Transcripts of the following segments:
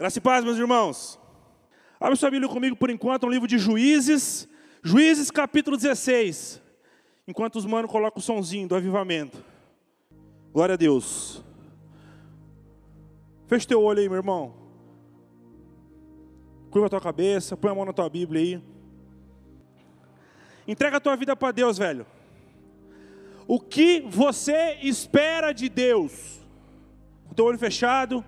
Graça e paz, meus irmãos. Abre sua Bíblia comigo por enquanto, no livro de Juízes, Juízes capítulo 16. Enquanto os manos colocam o sonzinho do avivamento. Glória a Deus. Feche teu olho aí, meu irmão. Curva a tua cabeça, põe a mão na tua Bíblia aí. Entrega a tua vida para Deus, velho. O que você espera de Deus? Com o teu olho fechado,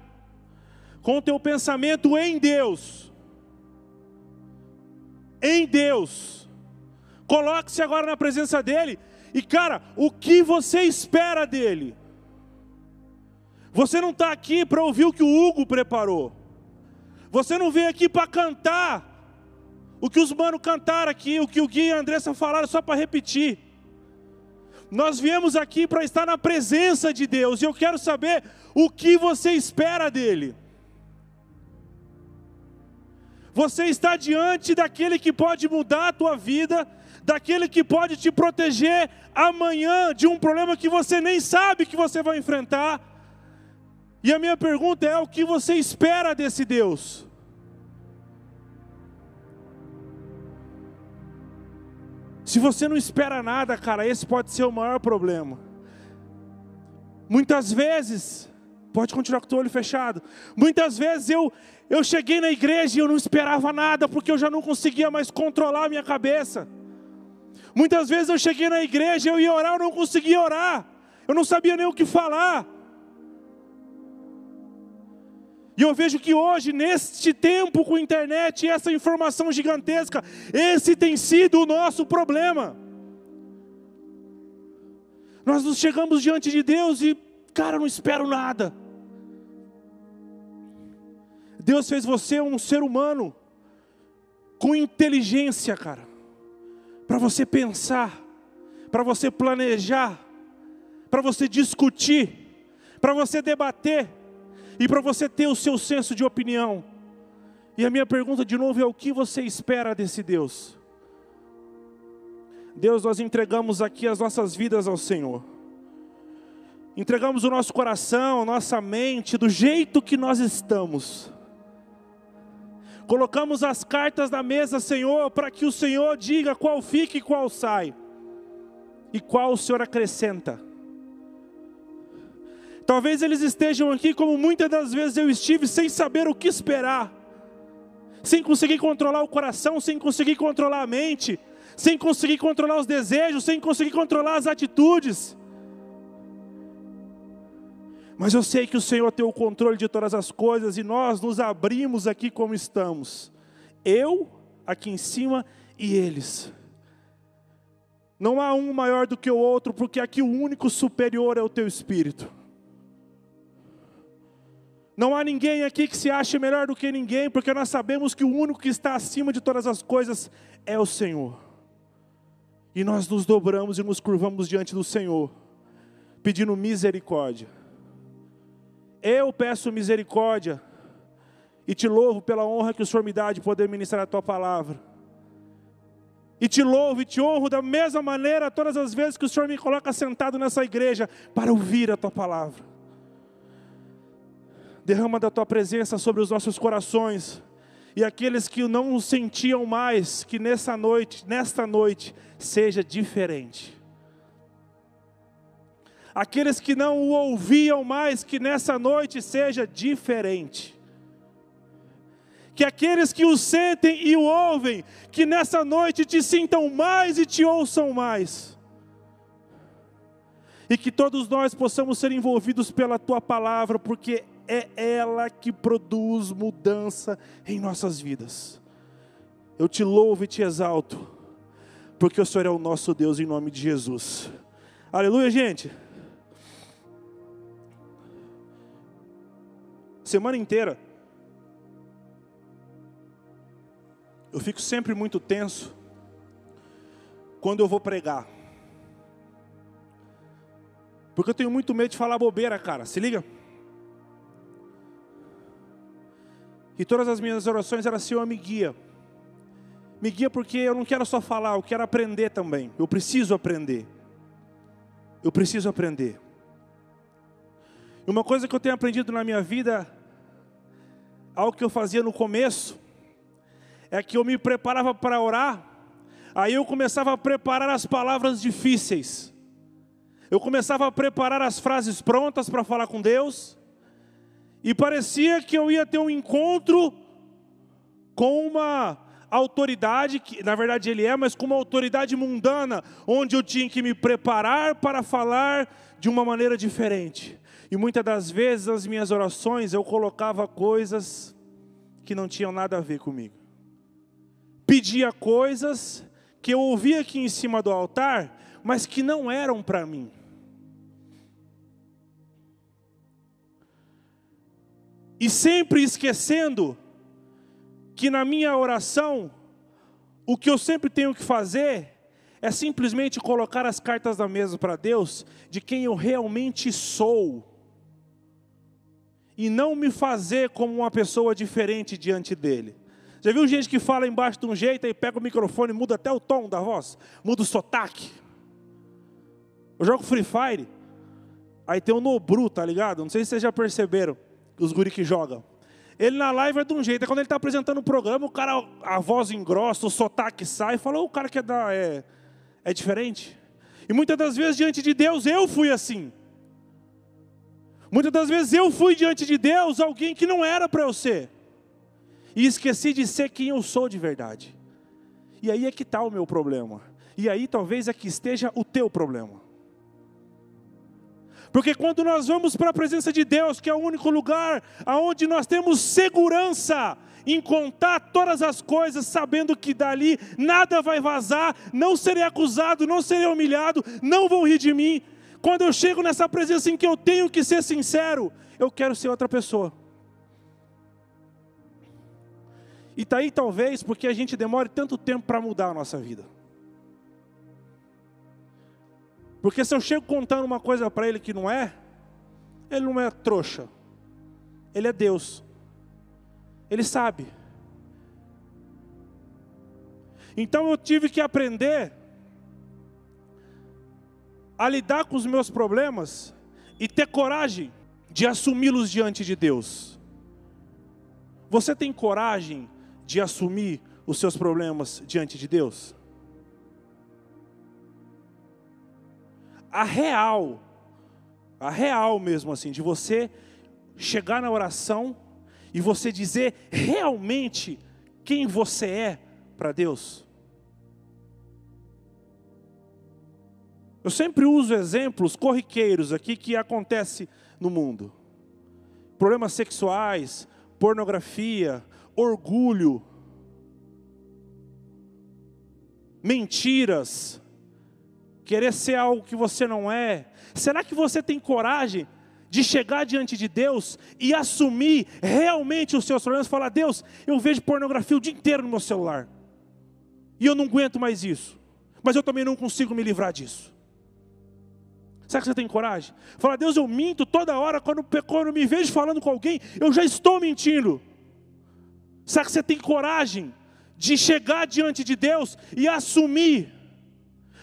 com o teu pensamento em Deus. Em Deus. Coloque-se agora na presença dEle. E, cara, o que você espera dEle? Você não está aqui para ouvir o que o Hugo preparou. Você não veio aqui para cantar o que os manos cantaram aqui, o que o Gui e a Andressa falaram, só para repetir. Nós viemos aqui para estar na presença de Deus, e eu quero saber o que você espera dele. Você está diante daquele que pode mudar a tua vida, daquele que pode te proteger amanhã de um problema que você nem sabe que você vai enfrentar. E a minha pergunta é: o que você espera desse Deus? Se você não espera nada, cara, esse pode ser o maior problema. Muitas vezes, pode continuar com o teu olho fechado. Muitas vezes eu eu cheguei na igreja e eu não esperava nada, porque eu já não conseguia mais controlar a minha cabeça. Muitas vezes eu cheguei na igreja, eu ia orar, eu não conseguia orar. Eu não sabia nem o que falar. E eu vejo que hoje, neste tempo com a internet e essa informação gigantesca, esse tem sido o nosso problema. Nós nos chegamos diante de Deus e, cara, não espero nada. Deus fez você um ser humano com inteligência, cara, para você pensar, para você planejar, para você discutir, para você debater e para você ter o seu senso de opinião. E a minha pergunta de novo é: o que você espera desse Deus? Deus, nós entregamos aqui as nossas vidas ao Senhor. Entregamos o nosso coração, nossa mente, do jeito que nós estamos. Colocamos as cartas na mesa, Senhor, para que o Senhor diga qual fica e qual sai, e qual o Senhor acrescenta. Talvez eles estejam aqui como muitas das vezes eu estive, sem saber o que esperar, sem conseguir controlar o coração, sem conseguir controlar a mente, sem conseguir controlar os desejos, sem conseguir controlar as atitudes. Mas eu sei que o Senhor tem o controle de todas as coisas e nós nos abrimos aqui como estamos. Eu aqui em cima e eles. Não há um maior do que o outro, porque aqui o único superior é o teu espírito. Não há ninguém aqui que se ache melhor do que ninguém, porque nós sabemos que o único que está acima de todas as coisas é o Senhor. E nós nos dobramos e nos curvamos diante do Senhor, pedindo misericórdia. Eu peço misericórdia e te louvo pela honra que o Senhor me dá de poder ministrar a tua palavra. E te louvo e te honro da mesma maneira todas as vezes que o Senhor me coloca sentado nessa igreja para ouvir a tua palavra. Derrama da tua presença sobre os nossos corações. E aqueles que não sentiam mais, que nessa noite, nesta noite, seja diferente aqueles que não o ouviam mais, que nessa noite seja diferente. Que aqueles que o sentem e o ouvem, que nessa noite te sintam mais e te ouçam mais. E que todos nós possamos ser envolvidos pela tua palavra, porque é ela que produz mudança em nossas vidas. Eu te louvo e te exalto, porque o Senhor é o nosso Deus em nome de Jesus. Aleluia, gente. Semana inteira, eu fico sempre muito tenso quando eu vou pregar. Porque eu tenho muito medo de falar bobeira, cara. Se liga? E todas as minhas orações eram Senhor, me guia. Me guia porque eu não quero só falar, eu quero aprender também. Eu preciso aprender. Eu preciso aprender. E uma coisa que eu tenho aprendido na minha vida algo que eu fazia no começo, é que eu me preparava para orar, aí eu começava a preparar as palavras difíceis, eu começava a preparar as frases prontas para falar com Deus, e parecia que eu ia ter um encontro com uma autoridade, que na verdade ele é, mas com uma autoridade mundana, onde eu tinha que me preparar para falar de uma maneira diferente. E muitas das vezes as minhas orações eu colocava coisas que não tinham nada a ver comigo. Pedia coisas que eu ouvia aqui em cima do altar, mas que não eram para mim. E sempre esquecendo que na minha oração, o que eu sempre tenho que fazer é simplesmente colocar as cartas da mesa para Deus de quem eu realmente sou. E não me fazer como uma pessoa diferente diante dele. Já viu gente que fala embaixo de um jeito e pega o microfone muda até o tom da voz? Muda o sotaque. Eu jogo Free Fire. Aí tem o Nobru, tá ligado? Não sei se vocês já perceberam, os guri que jogam. Ele na live é de um jeito, é quando ele está apresentando o programa, o cara, a voz engrossa, o sotaque sai, falou, o cara que é, da, é, é diferente. E muitas das vezes diante de Deus eu fui assim. Muitas das vezes eu fui diante de Deus alguém que não era para eu ser. E esqueci de ser quem eu sou de verdade. E aí é que está o meu problema. E aí talvez é que esteja o teu problema. Porque quando nós vamos para a presença de Deus, que é o único lugar aonde nós temos segurança em contar todas as coisas, sabendo que dali nada vai vazar, não serei acusado, não serei humilhado, não vão rir de mim. Quando eu chego nessa presença em que eu tenho que ser sincero, eu quero ser outra pessoa. E está aí talvez porque a gente demore tanto tempo para mudar a nossa vida. Porque se eu chego contando uma coisa para ele que não é, ele não é trouxa. Ele é Deus. Ele sabe. Então eu tive que aprender a lidar com os meus problemas e ter coragem de assumi-los diante de Deus. Você tem coragem de assumir os seus problemas diante de Deus? A real, a real mesmo assim, de você chegar na oração e você dizer realmente quem você é para Deus. Eu sempre uso exemplos corriqueiros aqui que acontece no mundo. Problemas sexuais, pornografia, orgulho, mentiras, querer ser algo que você não é? Será que você tem coragem de chegar diante de Deus e assumir realmente os seus problemas? Falar, Deus, eu vejo pornografia o dia inteiro no meu celular e eu não aguento mais isso, mas eu também não consigo me livrar disso. Será que você tem coragem? Falar, Deus, eu minto toda hora, quando, quando me vejo falando com alguém, eu já estou mentindo. Será que você tem coragem de chegar diante de Deus e assumir?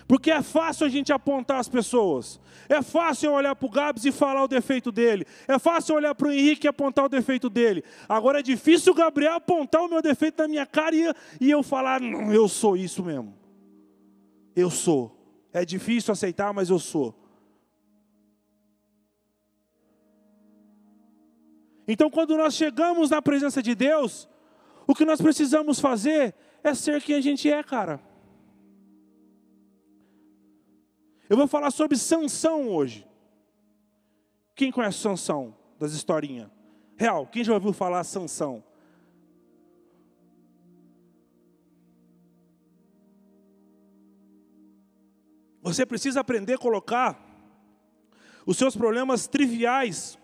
Porque é fácil a gente apontar as pessoas. É fácil olhar para o Gabs e falar o defeito dele. É fácil olhar para o Henrique e apontar o defeito dele. Agora é difícil o Gabriel apontar o meu defeito na minha cara e, e eu falar, não, eu sou isso mesmo. Eu sou. É difícil aceitar, mas eu sou. Então, quando nós chegamos na presença de Deus, o que nós precisamos fazer é ser quem a gente é, cara. Eu vou falar sobre Sansão hoje. Quem conhece Sansão das historinhas? Real, quem já ouviu falar Sansão? Você precisa aprender a colocar os seus problemas triviais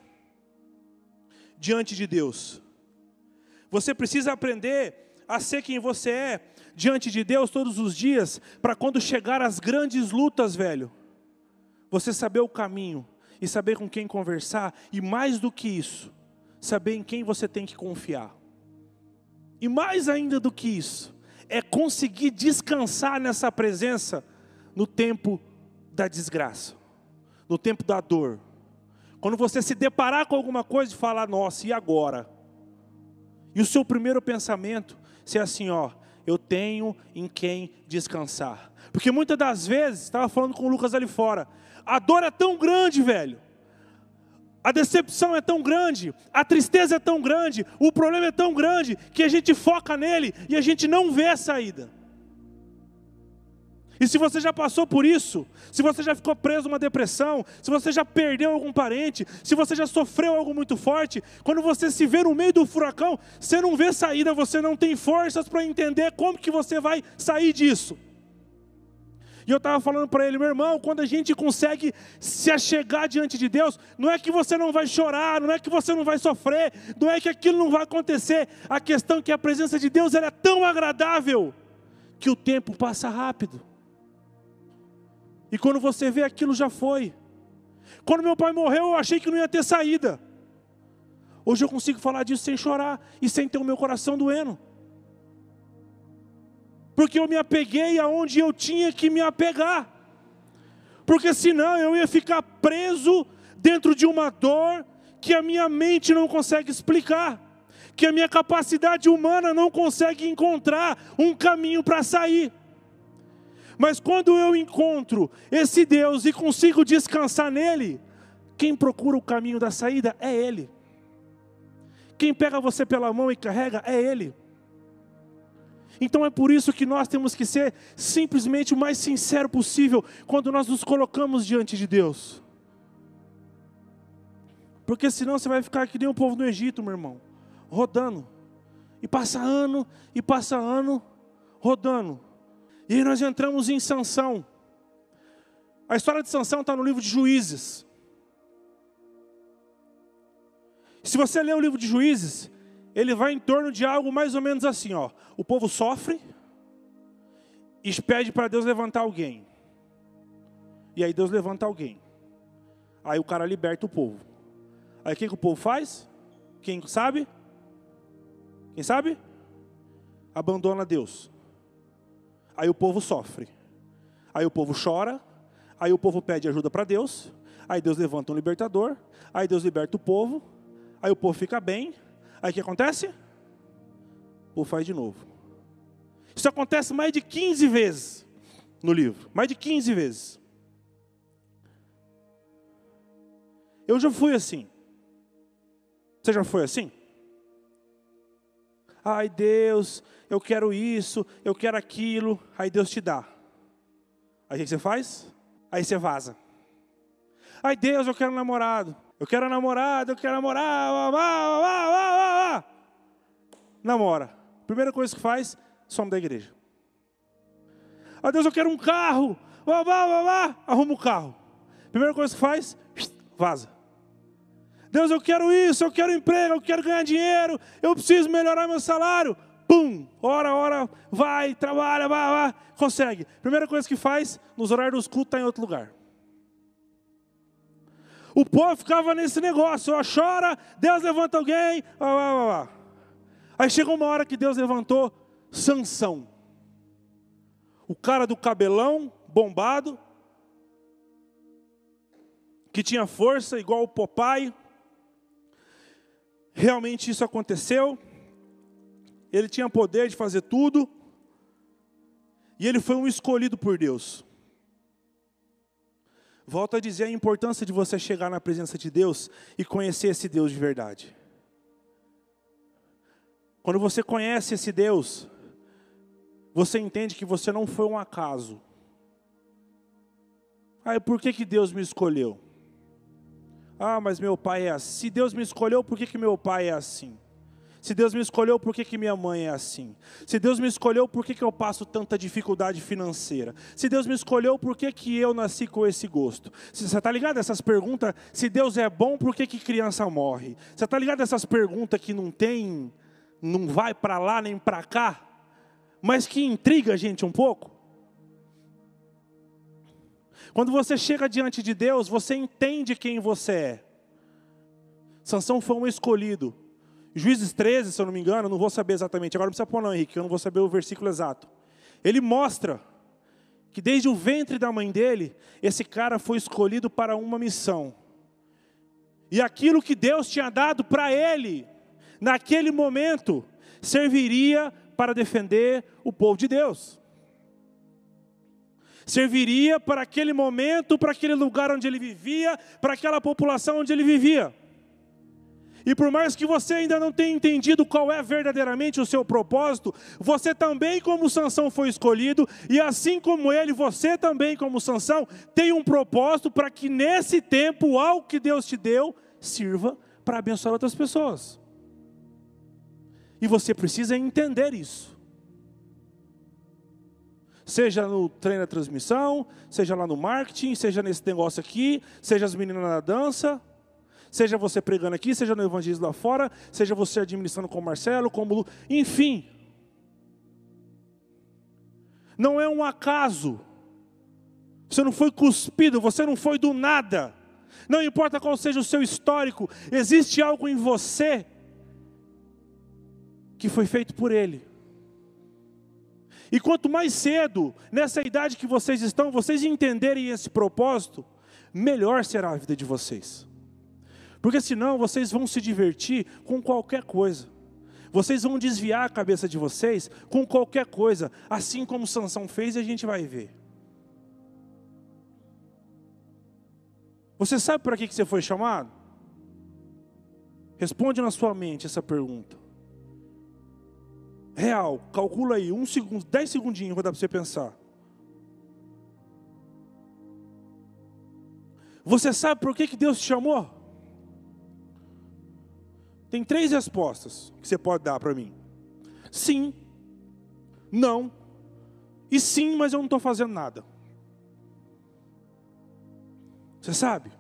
diante de Deus. Você precisa aprender a ser quem você é diante de Deus todos os dias, para quando chegar as grandes lutas, velho, você saber o caminho e saber com quem conversar, e mais do que isso, saber em quem você tem que confiar. E mais ainda do que isso, é conseguir descansar nessa presença no tempo da desgraça, no tempo da dor. Quando você se deparar com alguma coisa e falar, nossa, e agora? E o seu primeiro pensamento ser assim, ó, eu tenho em quem descansar. Porque muitas das vezes, estava falando com o Lucas ali fora, a dor é tão grande, velho. A decepção é tão grande, a tristeza é tão grande, o problema é tão grande que a gente foca nele e a gente não vê a saída. E se você já passou por isso, se você já ficou preso numa depressão, se você já perdeu algum parente, se você já sofreu algo muito forte, quando você se vê no meio do furacão, você não vê saída, você não tem forças para entender como que você vai sair disso. E eu estava falando para ele, meu irmão, quando a gente consegue se achegar diante de Deus, não é que você não vai chorar, não é que você não vai sofrer, não é que aquilo não vai acontecer. A questão é que a presença de Deus é tão agradável que o tempo passa rápido. E quando você vê aquilo já foi. Quando meu pai morreu, eu achei que não ia ter saída. Hoje eu consigo falar disso sem chorar e sem ter o meu coração doendo. Porque eu me apeguei aonde eu tinha que me apegar. Porque senão eu ia ficar preso dentro de uma dor que a minha mente não consegue explicar, que a minha capacidade humana não consegue encontrar um caminho para sair. Mas quando eu encontro esse Deus e consigo descansar nele, quem procura o caminho da saída é Ele. Quem pega você pela mão e carrega é Ele. Então é por isso que nós temos que ser simplesmente o mais sincero possível quando nós nos colocamos diante de Deus. Porque senão você vai ficar que nem o povo do Egito, meu irmão, rodando. E passa ano, e passa ano, rodando. E aí nós entramos em Sansão. A história de Sansão está no livro de Juízes. Se você ler o livro de Juízes, ele vai em torno de algo mais ou menos assim, ó. O povo sofre e pede para Deus levantar alguém. E aí Deus levanta alguém. Aí o cara liberta o povo. Aí o que, que o povo faz? Quem sabe? Quem sabe? Abandona Deus. Aí o povo sofre. Aí o povo chora. Aí o povo pede ajuda para Deus. Aí Deus levanta um libertador. Aí Deus liberta o povo. Aí o povo fica bem. Aí o que acontece? O povo faz de novo. Isso acontece mais de 15 vezes no livro. Mais de 15 vezes. Eu já fui assim. Você já foi assim? Ai Deus, eu quero isso, eu quero aquilo. Aí Deus te dá. Aí o que você faz? Aí você vaza. Ai Deus, eu quero um namorado. Eu quero um namorado, eu quero namorar. Namora. Primeira coisa que faz, some da igreja. Ai Deus, eu quero um carro. Wá, wá, wá, wá. Arruma o um carro. Primeira coisa que faz, vaza. Deus, eu quero isso, eu quero emprego, eu quero ganhar dinheiro, eu preciso melhorar meu salário. Pum, hora, hora, vai, trabalha, vai, vai, consegue. Primeira coisa que faz, nos horários dos cultos, está em outro lugar. O povo ficava nesse negócio, ó, chora, Deus levanta alguém, ó, ó, ó. Aí chegou uma hora que Deus levantou Sansão. O cara do cabelão bombado, que tinha força igual o Popeye, realmente isso aconteceu. Ele tinha poder de fazer tudo. E ele foi um escolhido por Deus. Volto a dizer a importância de você chegar na presença de Deus e conhecer esse Deus de verdade. Quando você conhece esse Deus, você entende que você não foi um acaso. Ah, por que, que Deus me escolheu? Ah, mas meu pai é assim. Se Deus me escolheu, por que, que meu pai é assim? Se Deus me escolheu, por que, que minha mãe é assim? Se Deus me escolheu, por que, que eu passo tanta dificuldade financeira? Se Deus me escolheu, por que, que eu nasci com esse gosto? Você está ligado essas perguntas? Se Deus é bom, por que, que criança morre? Você está ligado essas perguntas que não tem, não vai para lá nem para cá, mas que intriga a gente um pouco? Quando você chega diante de Deus, você entende quem você é. Sansão foi um escolhido. Juízes 13, se eu não me engano, não vou saber exatamente. Agora não precisa pôr não, Henrique, eu não vou saber o versículo exato. Ele mostra que desde o ventre da mãe dele, esse cara foi escolhido para uma missão. E aquilo que Deus tinha dado para ele, naquele momento, serviria para defender o povo de Deus. Serviria para aquele momento, para aquele lugar onde ele vivia, para aquela população onde ele vivia. E por mais que você ainda não tenha entendido qual é verdadeiramente o seu propósito, você também, como Sansão, foi escolhido, e assim como ele, você também, como Sansão, tem um propósito para que nesse tempo, algo que Deus te deu, sirva para abençoar outras pessoas. E você precisa entender isso. Seja no treino da transmissão, seja lá no marketing, seja nesse negócio aqui, seja as meninas na dança, Seja você pregando aqui, seja no evangelismo lá fora, seja você administrando com o Marcelo, com o Lu, enfim. Não é um acaso. Você não foi cuspido, você não foi do nada. Não importa qual seja o seu histórico, existe algo em você que foi feito por Ele. E quanto mais cedo, nessa idade que vocês estão, vocês entenderem esse propósito, melhor será a vida de vocês. Porque senão vocês vão se divertir com qualquer coisa. Vocês vão desviar a cabeça de vocês com qualquer coisa, assim como Sansão fez e a gente vai ver. Você sabe para que você foi chamado? Responde na sua mente essa pergunta. Real, calcula aí, um segundo, dez segundinhos, vou dar para você pensar. Você sabe por que, que Deus te chamou? Tem três respostas que você pode dar para mim: sim, não, e sim, mas eu não estou fazendo nada. Você sabe?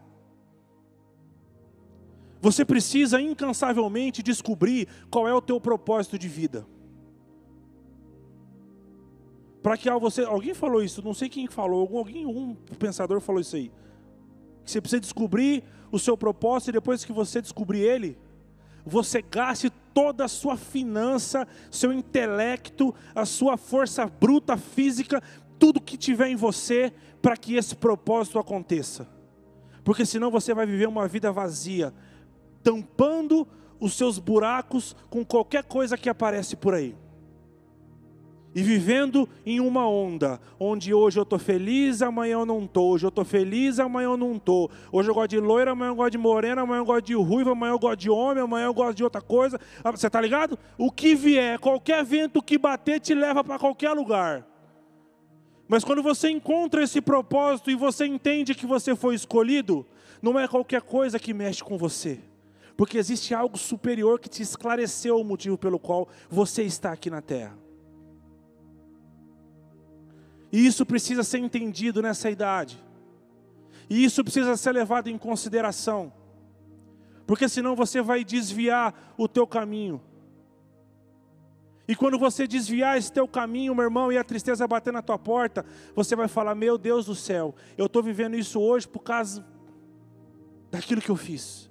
Você precisa incansavelmente descobrir qual é o teu propósito de vida. Para que você, alguém falou isso, não sei quem falou, alguém, um pensador falou isso aí. Que você precisa descobrir o seu propósito e depois que você descobrir ele, você gaste toda a sua finança, seu intelecto, a sua força bruta física, tudo que tiver em você para que esse propósito aconteça. Porque senão você vai viver uma vida vazia, tampando os seus buracos com qualquer coisa que aparece por aí e vivendo em uma onda, onde hoje eu estou feliz, amanhã eu não estou, hoje eu estou feliz, amanhã eu não estou, hoje eu gosto de loira, amanhã eu gosto de morena, amanhã eu gosto de ruiva, amanhã eu gosto de homem, amanhã eu gosto de outra coisa, ah, você está ligado? O que vier, qualquer vento que bater te leva para qualquer lugar. Mas quando você encontra esse propósito e você entende que você foi escolhido, não é qualquer coisa que mexe com você, porque existe algo superior que te esclareceu o motivo pelo qual você está aqui na terra. E isso precisa ser entendido nessa idade. E isso precisa ser levado em consideração. Porque senão você vai desviar o teu caminho. E quando você desviar esse teu caminho, meu irmão, e a tristeza bater na tua porta, você vai falar: Meu Deus do céu, eu estou vivendo isso hoje por causa daquilo que eu fiz.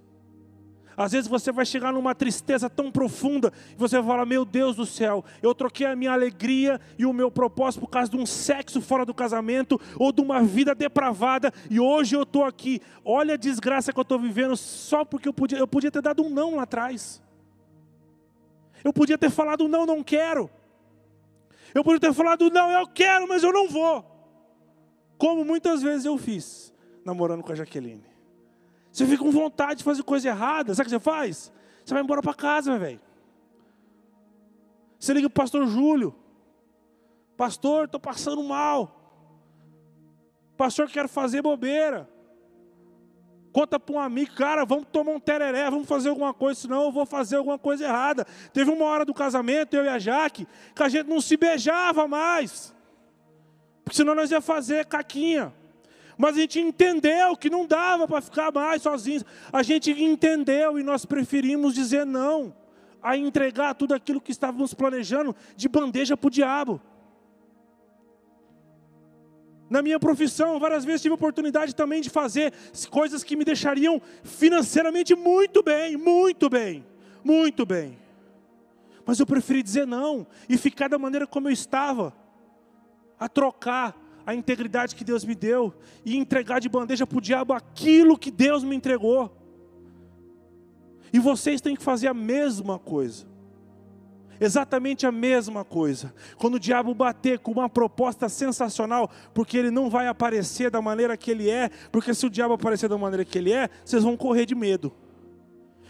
Às vezes você vai chegar numa tristeza tão profunda e você vai falar: Meu Deus do céu, eu troquei a minha alegria e o meu propósito por causa de um sexo fora do casamento ou de uma vida depravada e hoje eu estou aqui. Olha a desgraça que eu estou vivendo só porque eu podia, eu podia ter dado um não lá atrás. Eu podia ter falado não, não quero. Eu podia ter falado não, eu quero, mas eu não vou. Como muitas vezes eu fiz, namorando com a Jaqueline. Você fica com vontade de fazer coisa errada. Sabe o que você faz? Você vai embora para casa, velho. Você liga para o pastor Júlio. Pastor, estou passando mal. Pastor, quero fazer bobeira. Conta para um amigo, cara, vamos tomar um tereré, vamos fazer alguma coisa, senão eu vou fazer alguma coisa errada. Teve uma hora do casamento, eu e a Jaque, que a gente não se beijava mais. Porque senão nós ia fazer caquinha. Mas a gente entendeu que não dava para ficar mais sozinhos. A gente entendeu e nós preferimos dizer não a entregar tudo aquilo que estávamos planejando de bandeja para o diabo. Na minha profissão, várias vezes tive oportunidade também de fazer coisas que me deixariam financeiramente muito bem, muito bem, muito bem. Mas eu preferi dizer não e ficar da maneira como eu estava, a trocar a integridade que Deus me deu e entregar de bandeja para o diabo aquilo que Deus me entregou. E vocês têm que fazer a mesma coisa. Exatamente a mesma coisa. Quando o diabo bater com uma proposta sensacional, porque ele não vai aparecer da maneira que ele é, porque se o diabo aparecer da maneira que ele é, vocês vão correr de medo.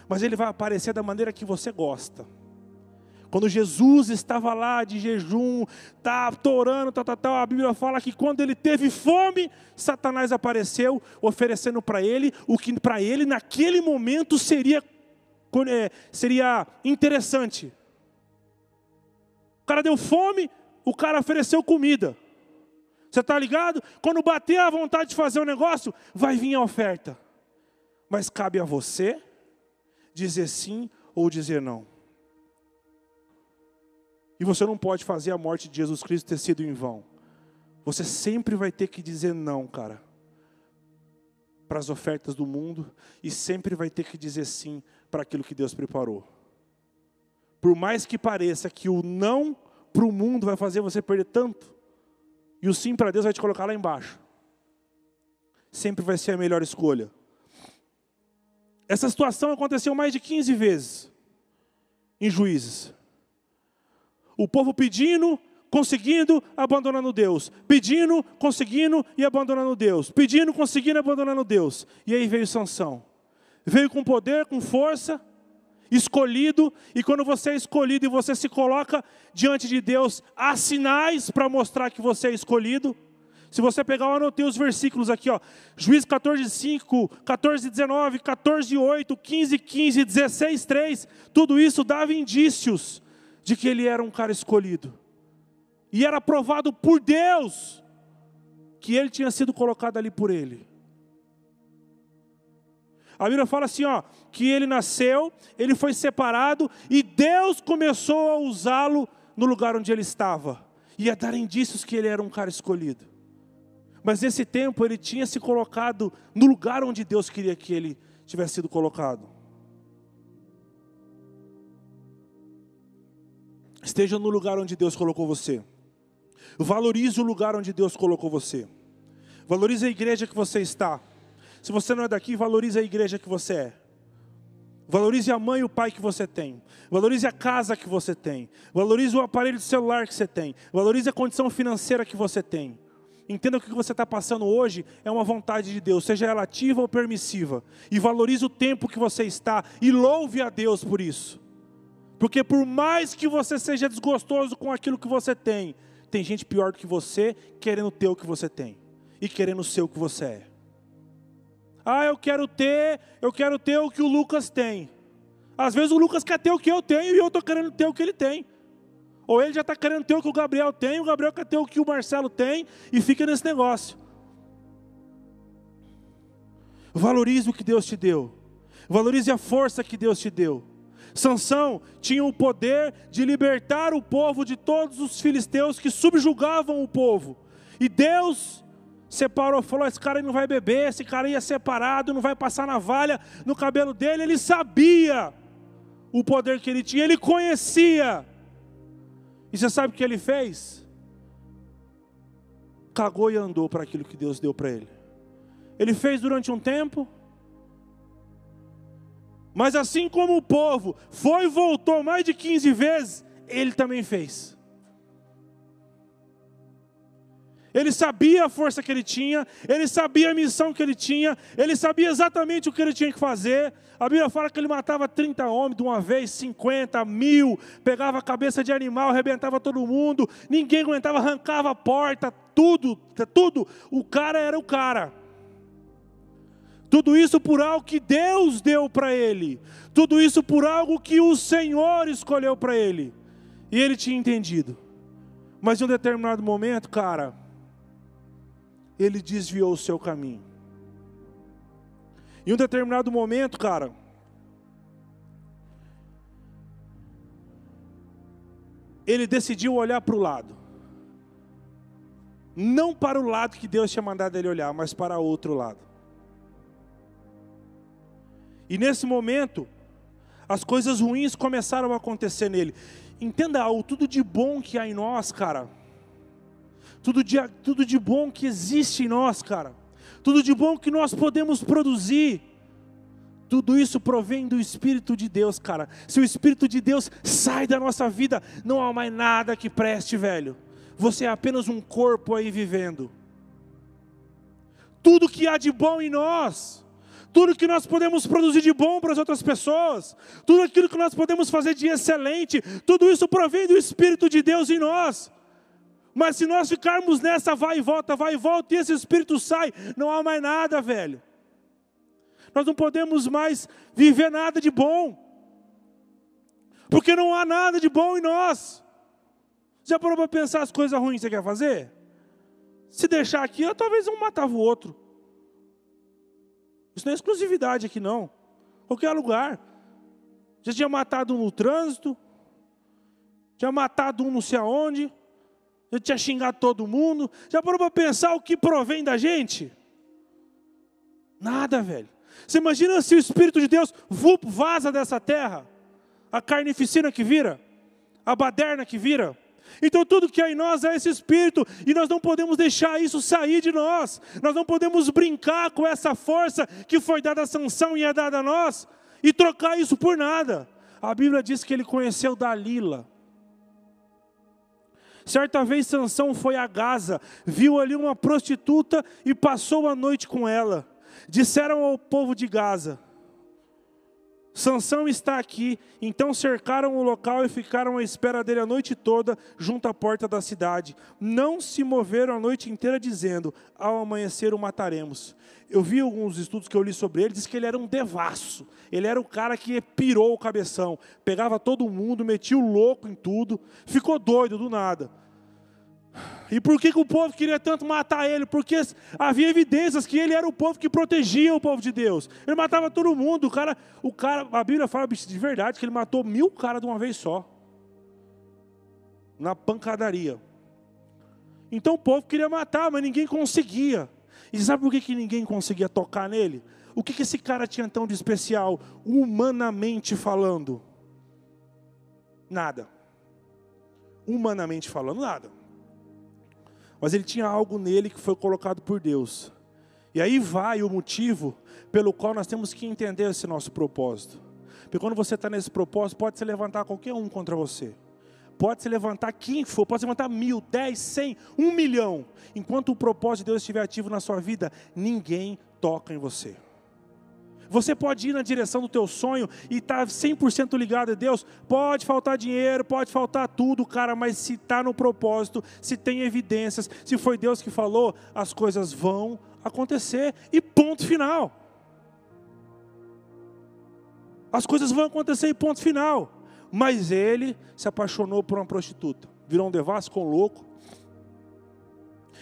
Mas ele vai aparecer da maneira que você gosta. Quando Jesus estava lá de jejum, tá torando, tal, tal, tal, a Bíblia fala que quando ele teve fome, Satanás apareceu oferecendo para ele o que para ele naquele momento seria é, seria interessante. O cara deu fome, o cara ofereceu comida. Você está ligado? Quando bater a vontade de fazer o um negócio, vai vir a oferta. Mas cabe a você dizer sim ou dizer não. E você não pode fazer a morte de Jesus Cristo ter sido em vão. Você sempre vai ter que dizer não, cara, para as ofertas do mundo, e sempre vai ter que dizer sim para aquilo que Deus preparou. Por mais que pareça que o não para o mundo vai fazer você perder tanto, e o sim para Deus vai te colocar lá embaixo. Sempre vai ser a melhor escolha. Essa situação aconteceu mais de 15 vezes em juízes. O povo pedindo, conseguindo, abandonando Deus. Pedindo, conseguindo e abandonando Deus. Pedindo, conseguindo, abandonando Deus. E aí veio Sansão. Veio com poder, com força, escolhido, e quando você é escolhido e você se coloca diante de Deus, há sinais para mostrar que você é escolhido. Se você pegar, eu anotei os versículos aqui, ó. Juiz 14, 5, 14, 19, 14, 8, 15, 15, 16, 3. Tudo isso dava indícios de que ele era um cara escolhido. E era provado por Deus que ele tinha sido colocado ali por ele. A Bíblia fala assim, ó, que ele nasceu, ele foi separado e Deus começou a usá-lo no lugar onde ele estava. E a dar indícios que ele era um cara escolhido. Mas nesse tempo ele tinha se colocado no lugar onde Deus queria que ele tivesse sido colocado. Esteja no lugar onde Deus colocou você. Valorize o lugar onde Deus colocou você. Valorize a igreja que você está. Se você não é daqui, valorize a igreja que você é. Valorize a mãe e o pai que você tem. Valorize a casa que você tem. Valorize o aparelho de celular que você tem. Valorize a condição financeira que você tem. Entenda que o que você está passando hoje é uma vontade de Deus, seja ela ativa ou permissiva. E valorize o tempo que você está e louve a Deus por isso. Porque por mais que você seja desgostoso com aquilo que você tem, tem gente pior do que você querendo ter o que você tem e querendo ser o que você é. Ah, eu quero ter, eu quero ter o que o Lucas tem. Às vezes o Lucas quer ter o que eu tenho e eu estou querendo ter o que ele tem. Ou ele já está querendo ter o que o Gabriel tem, o Gabriel quer ter o que o Marcelo tem e fica nesse negócio. Valorize o que Deus te deu. Valorize a força que Deus te deu. Sansão tinha o poder de libertar o povo de todos os filisteus que subjugavam o povo. E Deus separou, falou: esse cara não vai beber, esse cara ia separado, não vai passar navalha no cabelo dele. Ele sabia o poder que ele tinha, ele conhecia. E você sabe o que ele fez? Cagou e andou para aquilo que Deus deu para ele. Ele fez durante um tempo, mas assim como o povo foi e voltou mais de 15 vezes, ele também fez. Ele sabia a força que ele tinha, ele sabia a missão que ele tinha, ele sabia exatamente o que ele tinha que fazer. A Bíblia fala que ele matava 30 homens de uma vez, 50, mil, pegava a cabeça de animal, arrebentava todo mundo, ninguém aguentava, arrancava a porta, tudo, tudo. O cara era o cara. Tudo isso por algo que Deus deu para ele. Tudo isso por algo que o Senhor escolheu para ele. E ele tinha entendido. Mas em um determinado momento, cara, ele desviou o seu caminho. Em um determinado momento, cara, ele decidiu olhar para o lado. Não para o lado que Deus tinha mandado ele olhar, mas para outro lado. E nesse momento, as coisas ruins começaram a acontecer nele. Entenda algo, tudo de bom que há em nós, cara. Tudo de, tudo de bom que existe em nós, cara. Tudo de bom que nós podemos produzir. Tudo isso provém do Espírito de Deus, cara. Se o Espírito de Deus sai da nossa vida, não há mais nada que preste, velho. Você é apenas um corpo aí vivendo. Tudo que há de bom em nós, tudo que nós podemos produzir de bom para as outras pessoas, tudo aquilo que nós podemos fazer de excelente, tudo isso provém do Espírito de Deus em nós. Mas se nós ficarmos nessa vai e volta, vai e volta, e esse Espírito sai, não há mais nada, velho. Nós não podemos mais viver nada de bom, porque não há nada de bom em nós. Já parou para pensar as coisas ruins que você quer fazer? Se deixar aqui, talvez um matava o outro. Isso não é exclusividade aqui, não. Qualquer lugar. Já tinha matado um no trânsito, tinha matado um não sei aonde, já tinha xingado todo mundo. Já parou para pensar o que provém da gente? Nada, velho. Você imagina se o Espírito de Deus vaza dessa terra? A carnificina que vira? A baderna que vira? Então tudo que há em nós é esse espírito, e nós não podemos deixar isso sair de nós. Nós não podemos brincar com essa força que foi dada a Sansão e é dada a nós e trocar isso por nada. A Bíblia diz que ele conheceu Dalila. Certa vez Sansão foi a Gaza, viu ali uma prostituta e passou a noite com ela. Disseram ao povo de Gaza: Sansão está aqui. Então cercaram o local e ficaram à espera dele a noite toda, junto à porta da cidade. Não se moveram a noite inteira, dizendo: Ao amanhecer o mataremos. Eu vi alguns estudos que eu li sobre ele, diz que ele era um devasso. Ele era o cara que pirou o cabeção, pegava todo mundo, metia o louco em tudo, ficou doido do nada. E por que, que o povo queria tanto matar ele? Porque havia evidências que ele era o povo que protegia o povo de Deus. Ele matava todo mundo. O cara, o cara, a Bíblia fala de verdade que ele matou mil caras de uma vez só. Na pancadaria. Então o povo queria matar, mas ninguém conseguia. E sabe por que, que ninguém conseguia tocar nele? O que, que esse cara tinha tão de especial, humanamente falando? Nada. Humanamente falando, nada. Mas ele tinha algo nele que foi colocado por Deus. E aí vai o motivo pelo qual nós temos que entender esse nosso propósito. Porque quando você está nesse propósito, pode se levantar qualquer um contra você. Pode se levantar quem for, pode se levantar mil, dez, cem, um milhão. Enquanto o propósito de Deus estiver ativo na sua vida, ninguém toca em você. Você pode ir na direção do teu sonho e estar tá 100% ligado a Deus. Pode faltar dinheiro, pode faltar tudo, cara, mas se está no propósito, se tem evidências, se foi Deus que falou, as coisas vão acontecer e ponto final. As coisas vão acontecer e ponto final. Mas ele se apaixonou por uma prostituta, virou um devasso com um louco.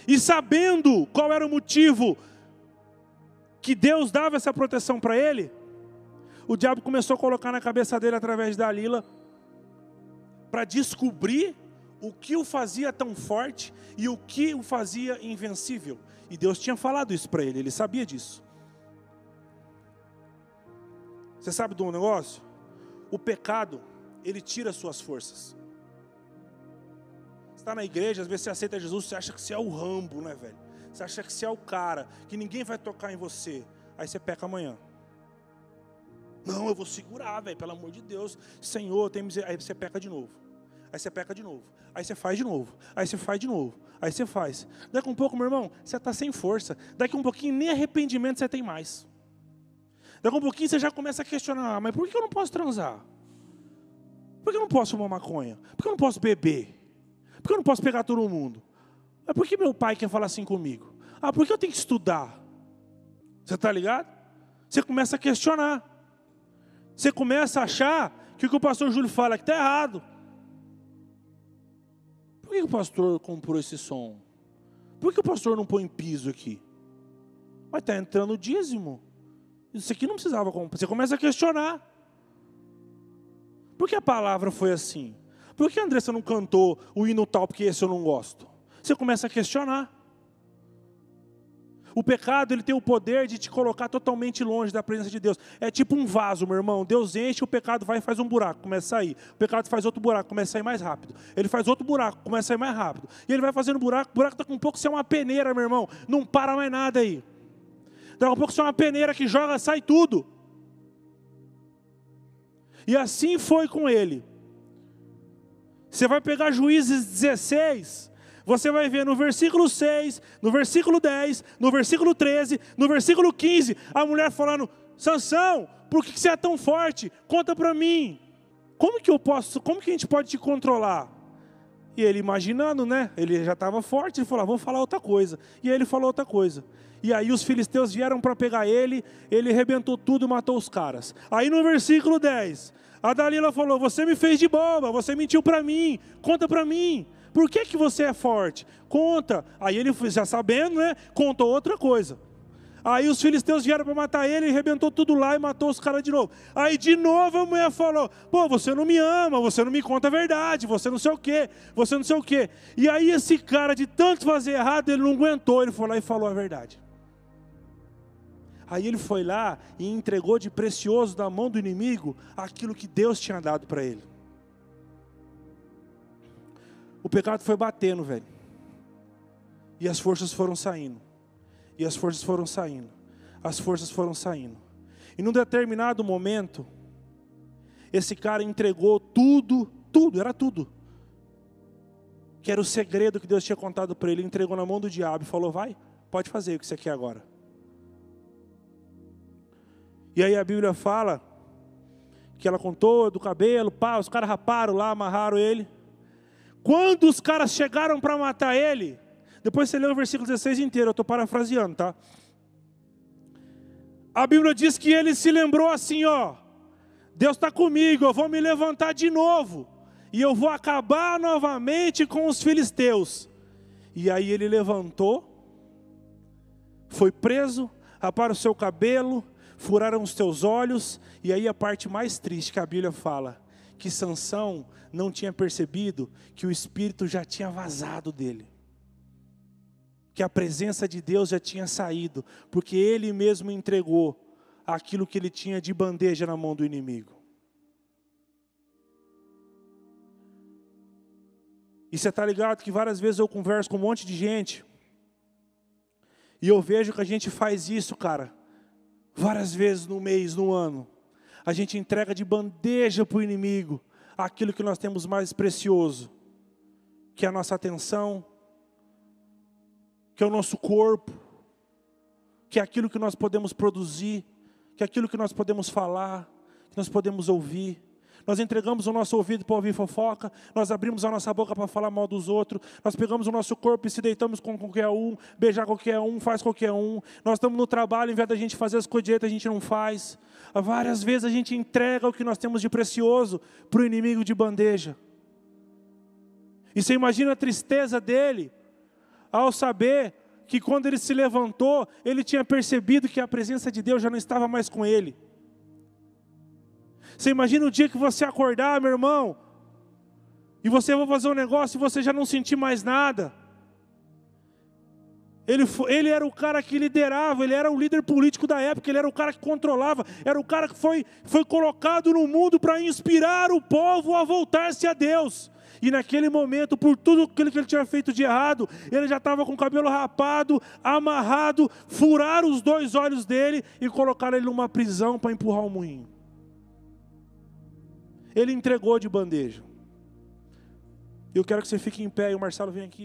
E sabendo qual era o motivo que Deus dava essa proteção para ele, o diabo começou a colocar na cabeça dele através da Lila para descobrir o que o fazia tão forte e o que o fazia invencível. E Deus tinha falado isso para ele, ele sabia disso. Você sabe de um negócio? O pecado, ele tira suas forças. Você está na igreja, às vezes você aceita Jesus, você acha que você é o Rambo, né, velho? Você acha que você é o cara, que ninguém vai tocar em você. Aí você peca amanhã. Não, eu vou segurar, velho, pelo amor de Deus. Senhor, tem misericórdia. Aí você peca de novo. Aí você peca de novo. Aí você faz de novo. Aí você faz de novo. Aí você faz. Daqui um pouco, meu irmão, você está sem força. Daqui um pouquinho, nem arrependimento você tem mais. Daqui um pouquinho você já começa a questionar: ah, mas por que eu não posso transar? Por que eu não posso fumar maconha? Por que eu não posso beber? Por que eu não posso pegar todo mundo? Mas por que meu pai quer falar assim comigo? Ah, por que eu tenho que estudar? Você está ligado? Você começa a questionar. Você começa a achar que o que o pastor Júlio fala que está errado. Por que o pastor comprou esse som? Por que o pastor não põe piso aqui? Mas está entrando dízimo. Isso aqui não precisava comprar. Você começa a questionar. Por que a palavra foi assim? Por que a Andressa não cantou o hino tal porque esse eu não gosto? Você começa a questionar. O pecado, ele tem o poder de te colocar totalmente longe da presença de Deus. É tipo um vaso, meu irmão. Deus enche, o pecado vai e faz um buraco, começa a sair. O pecado faz outro buraco, começa a sair mais rápido. Ele faz outro buraco, começa a sair mais rápido. E ele vai fazendo buraco, o buraco está com um pouco, você é uma peneira, meu irmão. Não para mais nada aí. Daqui a pouco você é uma peneira que joga, sai tudo. E assim foi com ele. Você vai pegar Juízes 16, você vai ver no versículo 6, no versículo 10, no versículo 13, no versículo 15, a mulher falando: Sansão, por que você é tão forte? Conta para mim. Como que eu posso, como que a gente pode te controlar? E ele imaginando, né? Ele já estava forte, ele falou: ah, vou falar outra coisa. E aí ele falou outra coisa. E aí os filisteus vieram para pegar ele, ele arrebentou tudo e matou os caras. Aí no versículo 10, a Dalila falou: Você me fez de boba, você mentiu para mim, conta para mim. Por que, que você é forte? Conta. Aí ele, já sabendo, né? Contou outra coisa. Aí os filisteus vieram para matar ele, ele arrebentou tudo lá e matou os caras de novo. Aí de novo a mulher falou: Pô, você não me ama, você não me conta a verdade, você não sei o quê, você não sei o quê. E aí esse cara, de tanto fazer errado, ele não aguentou, ele foi lá e falou a verdade. Aí ele foi lá e entregou de precioso na mão do inimigo aquilo que Deus tinha dado para ele. O pecado foi batendo, velho. E as forças foram saindo. E as forças foram saindo. As forças foram saindo. E num determinado momento, esse cara entregou tudo, tudo, era tudo. Que era o segredo que Deus tinha contado para ele, entregou na mão do diabo e falou: "Vai, pode fazer o que você quer agora". E aí a Bíblia fala que ela contou do cabelo, pá, os caras raparam lá, amarraram ele. Quando os caras chegaram para matar ele, depois você lê o versículo 16 inteiro, eu estou parafraseando, tá? A Bíblia diz que ele se lembrou assim, ó. Deus está comigo, eu vou me levantar de novo. E eu vou acabar novamente com os filisteus. E aí ele levantou, foi preso, raparam o seu cabelo, furaram os teus olhos, e aí a parte mais triste que a Bíblia fala, que Sansão não tinha percebido que o espírito já tinha vazado dele. Que a presença de Deus já tinha saído, porque ele mesmo entregou aquilo que ele tinha de bandeja na mão do inimigo. E você está ligado que várias vezes eu converso com um monte de gente, e eu vejo que a gente faz isso, cara, várias vezes no mês, no ano. A gente entrega de bandeja para o inimigo aquilo que nós temos mais precioso, que é a nossa atenção, que é o nosso corpo, que é aquilo que nós podemos produzir, que é aquilo que nós podemos falar, que nós podemos ouvir. Nós entregamos o nosso ouvido para ouvir fofoca, nós abrimos a nossa boca para falar mal dos outros, nós pegamos o nosso corpo e se deitamos com qualquer um, beijar qualquer um, faz qualquer um. Nós estamos no trabalho, em vez da gente fazer as coisas direitas, a gente não faz. Várias vezes a gente entrega o que nós temos de precioso para o inimigo de bandeja. E você imagina a tristeza dele ao saber que quando ele se levantou, ele tinha percebido que a presença de Deus já não estava mais com ele. Você imagina o dia que você acordar, meu irmão, e você vai fazer um negócio e você já não sentir mais nada. Ele, ele era o cara que liderava, ele era o líder político da época, ele era o cara que controlava, era o cara que foi, foi colocado no mundo para inspirar o povo a voltar-se a Deus. E naquele momento, por tudo aquilo que ele tinha feito de errado, ele já estava com o cabelo rapado, amarrado, furaram os dois olhos dele e colocaram ele numa prisão para empurrar o moinho ele entregou de bandeja. Eu quero que você fique em pé e o Marcelo vem aqui.